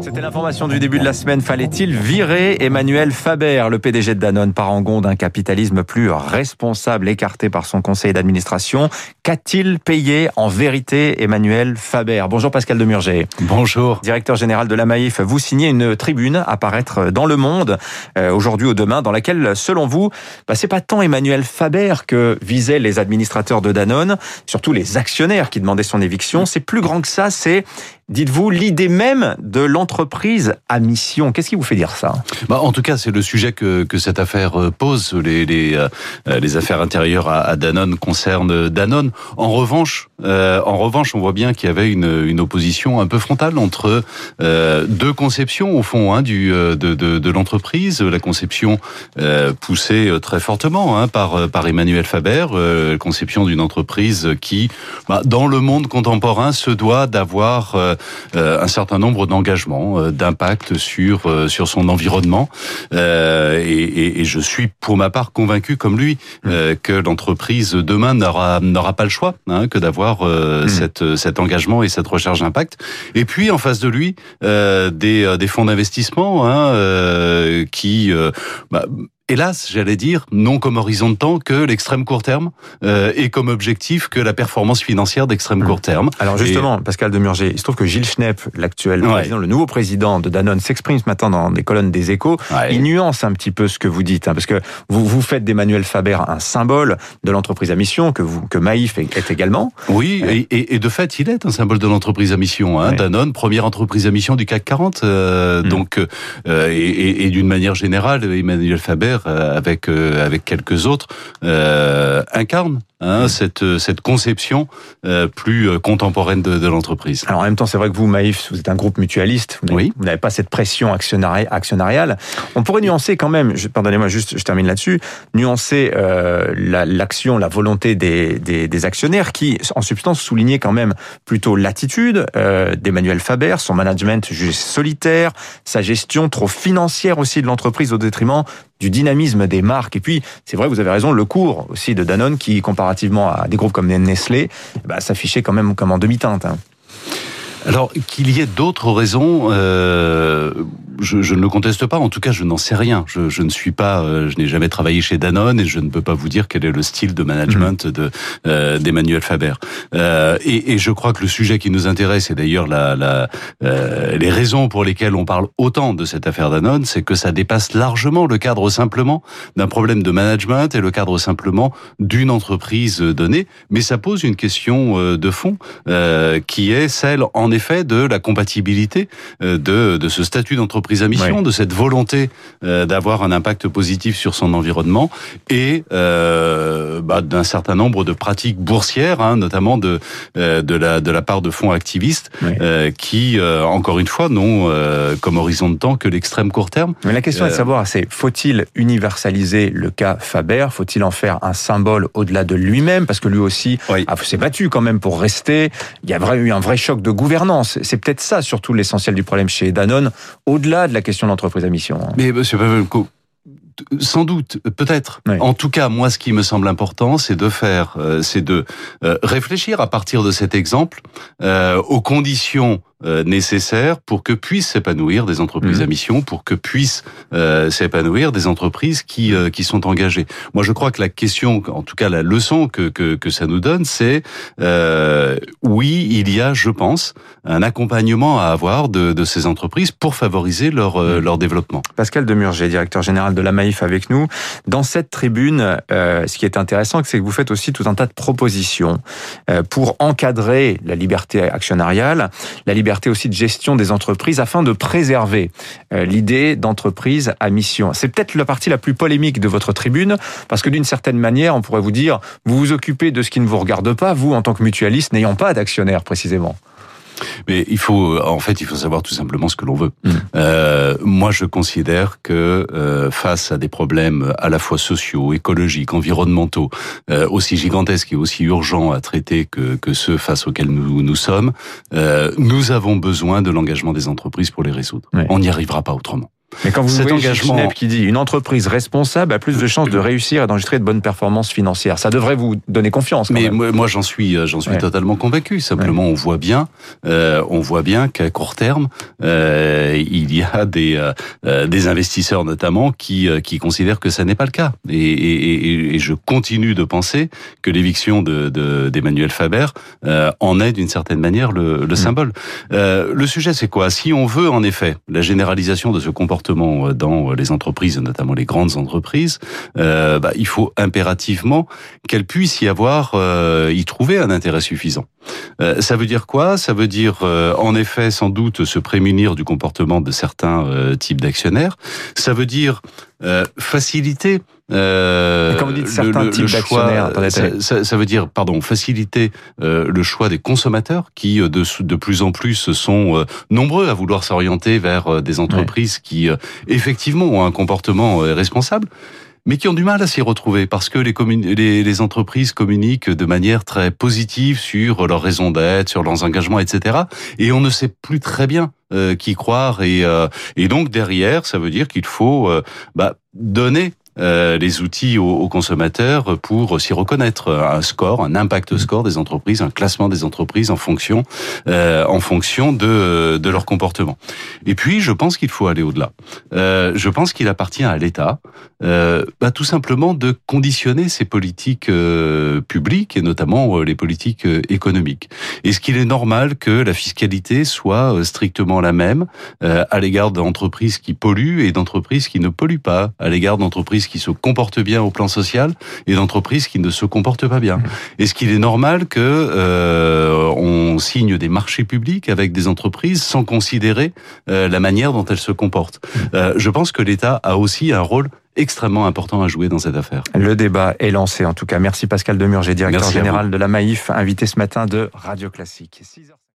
C'était l'information du début de la semaine. Fallait-il virer Emmanuel Faber, le PDG de Danone, parangon d'un capitalisme plus responsable, écarté par son conseil d'administration? Qu'a-t-il payé en vérité Emmanuel Faber? Bonjour Pascal Demurger. Bonjour. Directeur général de la Maïf, vous signez une tribune à paraître dans Le Monde, euh, aujourd'hui ou demain, dans laquelle, selon vous, bah, c'est pas tant Emmanuel Faber que visaient les administrateurs de Danone, surtout les actionnaires qui demandaient son éviction. C'est plus grand que ça, c'est dites-vous, l'idée même de l'entreprise à mission. Qu'est-ce qui vous fait dire ça? Bah, En tout cas, c'est le sujet que, que cette affaire euh, pose. Les, les, euh, les affaires intérieures à, Danone concernent Danone. En revanche, euh, en revanche, on voit bien qu'il y avait une, une opposition un peu frontale entre euh, deux conceptions, au fond, hein, du, de, de, de l'entreprise. La conception euh, poussée très fortement hein, par, par Emmanuel Faber, conception d'une entreprise qui, bah, dans le monde contemporain, se doit d'avoir euh, un certain nombre d'engagements, euh, d'impact sur euh, sur son environnement. Et, et, je suis pour ma part convaincu, comme lui, mmh. que l'entreprise demain n'aura n'aura pas le choix hein, que d'avoir mmh. cette cet engagement et cette recherche d'impact. Et puis en face de lui, des des fonds d'investissement hein, qui bah, hélas, j'allais dire, non comme horizon de temps que l'extrême court terme euh, et comme objectif que la performance financière d'extrême court terme. Alors justement, Pascal Demurger, il se trouve que Gilles Schnepp, l'actuel président, le nouveau président de Danone, s'exprime ce matin dans des colonnes des Échos. Il nuance un petit peu ce que vous dites, hein, parce que vous vous faites d'Emmanuel Faber un symbole de l'entreprise à mission que vous que Maïf est, également. Oui, et, et, de fait, il est un symbole de l'entreprise à mission. Hein, Danone, première entreprise à mission du CAC 40. Euh, mm. Donc, euh, et, et d'une manière générale, Emmanuel Faber euh, avec euh, avec quelques autres euh, incarne hein, cette cette conception plus contemporaine de, de l'entreprise. Alors en même temps, c'est vrai que vous, Maïf, vous êtes un groupe mutualiste. Vous oui. Vous n'avez pas cette pression actionnariale. On pourrait nuancer quand même. Pardonnez-moi, juste, je termine là-dessus. Nuancer euh, l'action, la, volonté des, des, des, actionnaires qui, en substance, soulignaient quand même plutôt l'attitude euh, d'Emmanuel Faber, son management jugé solitaire, sa gestion trop financière aussi de l'entreprise au détriment du dynamisme des marques. Et puis, c'est vrai, vous avez raison, le cours aussi de Danone, qui comparativement à des groupes comme Nestlé, bah, s'affichait quand même comme en demi-teinte. Hein. Alors qu'il y ait d'autres raisons, euh, je, je, ne le conteste pas. En tout cas, je n'en sais rien. Je, je, ne suis pas, euh, je n'ai jamais travaillé chez Danone et je ne peux pas vous dire quel est le style de management mhm. de euh, d'Emmanuel Faber. Euh, et, et, je crois que le sujet qui nous intéresse, et d'ailleurs la, la euh, les raisons pour lesquelles on parle autant de cette affaire Danone, c'est que ça dépasse largement le cadre simplement d'un problème de management et le cadre simplement d'une entreprise donnée, mais ça pose une question euh, de fond qui est celle, en effet, de la compatibilité de, de ce statut d'entreprise prise à mission, de cette volonté euh, d'avoir un impact positif sur son environnement et euh, bah, d'un certain nombre de pratiques boursières, hein, notamment de euh, de la de la part de fonds activistes qui, encore une fois, n'ont comme horizon de temps que l'extrême court terme. Mais la question est de savoir, c'est faut-il universaliser le cas Faber? Faut-il en faire un symbole au-delà de lui-même? Parce que lui aussi s'est battu quand même pour rester. Il y a eu un vrai choc de gouvernance. C'est peut-être ça surtout l'essentiel du problème chez Danone, au-delà de la question de l'entreprise à mission. Hein. Mais monsieur Pavelko, sans doute, peut-être. En tout cas, moi, ce qui me semble important, c'est de faire, euh, c'est de euh, réfléchir à partir de cet exemple euh, aux conditions euh, nécessaires pour que puissent s'épanouir des entreprises mmh. à mission, pour que puissent euh, s'épanouir des entreprises qui euh, qui sont engagées. Moi, je crois que la question, en tout cas la leçon que que, que ça nous donne, c'est oui, il y a, je pense, un accompagnement à avoir de, de ces entreprises pour favoriser leur mmh. leur développement. Pascal Demurger, directeur général de la Maïf, avec nous. Dans cette tribune, ce qui est intéressant, c'est que vous faites aussi tout un tas de propositions pour encadrer la liberté actionnariale, la liberté liberté aussi de gestion des entreprises afin de préserver euh, l'idée d'entreprise à mission. C'est peut-être la partie la plus polémique de votre tribune, parce que d'une certaine manière, on pourrait vous dire, vous vous occupez de ce qui ne vous regarde pas, vous, en tant que mutualiste, n'ayant pas d'actionnaire précisément. Mais il faut, en fait, il faut savoir tout simplement ce que l'on veut. Mm. Euh, moi, je considère que euh, face à des problèmes à la fois sociaux, écologiques, environnementaux, euh, aussi gigantesques et aussi urgents à traiter que, que ceux face auxquels nous, nous sommes, euh, nous avons besoin de l'engagement des entreprises pour les résoudre. On n'y arrivera pas autrement. Mais quand vous Cet voyez engagement qui dit une entreprise responsable a plus de chances de réussir et d'enregistrer de bonnes performances financières, ça devrait vous donner confiance. Mais moi, j'en suis, euh, j'en suis totalement convaincu. Simplement, on voit bien, euh, on voit bien qu'à court terme, euh, il y a des euh, des investisseurs notamment qui qui considèrent que ça n'est pas le cas. Et, et, et, je continue de penser que l'éviction de d'Emmanuel Faber en est d'une certaine manière le, le mm. symbole. le sujet, c'est quoi? Si on veut en effet la généralisation de ce comportement dans les entreprises, notamment les grandes entreprises, bah, il faut impérativement qu'elles puissent y avoir, y trouver un intérêt suffisant. Euh, ça veut dire quoi? Ça veut dire, euh, en effet, sans doute se prémunir du comportement de certains euh, types d'actionnaires. Ça veut dire faciliter euh, quand vous dites certains le, types d'actionnaires, ça, ça, veut dire, pardon, faciliter le choix des consommateurs qui de, de plus en plus sont nombreux à vouloir s'orienter vers des entreprises qui effectivement ont un comportement responsable mais qui ont du mal à s'y retrouver parce que les, les, les, entreprises communiquent de manière très positive sur leurs raisons d'être, sur leurs engagements, etc. Et on ne sait plus très bien euh, qui croire. Et, euh, donc derrière, ça veut dire qu'il faut euh, bah, donner euh, les outils aux, consommateurs pour s'y reconnaître. Un score, un impact score des entreprises, un classement des entreprises en fonction, euh, en fonction de, de leur comportement. Et puis, je pense qu'il faut aller au-delà. Euh, je pense qu'il appartient à l'État, bah, tout simplement, de conditionner ses politiques publiques et notamment les politiques économiques. Est-ce qu'il est normal que la fiscalité soit strictement la même à l'égard d'entreprises qui polluent et d'entreprises qui ne polluent pas, à l'égard d'entreprises qui se comportent bien au plan social et d'entreprises qui ne se comportent pas bien. Mmh. Est-ce qu'il est normal que euh, on signe des marchés publics avec des entreprises sans considérer euh, la manière dont elles se comportent? Mmh. euh, Je pense que l'État a aussi un rôle extrêmement important à jouer dans cette affaire. Le débat est lancé en tout cas. Merci Pascal Demurger, directeur général de la Maïf, invité ce matin de Radio Classique.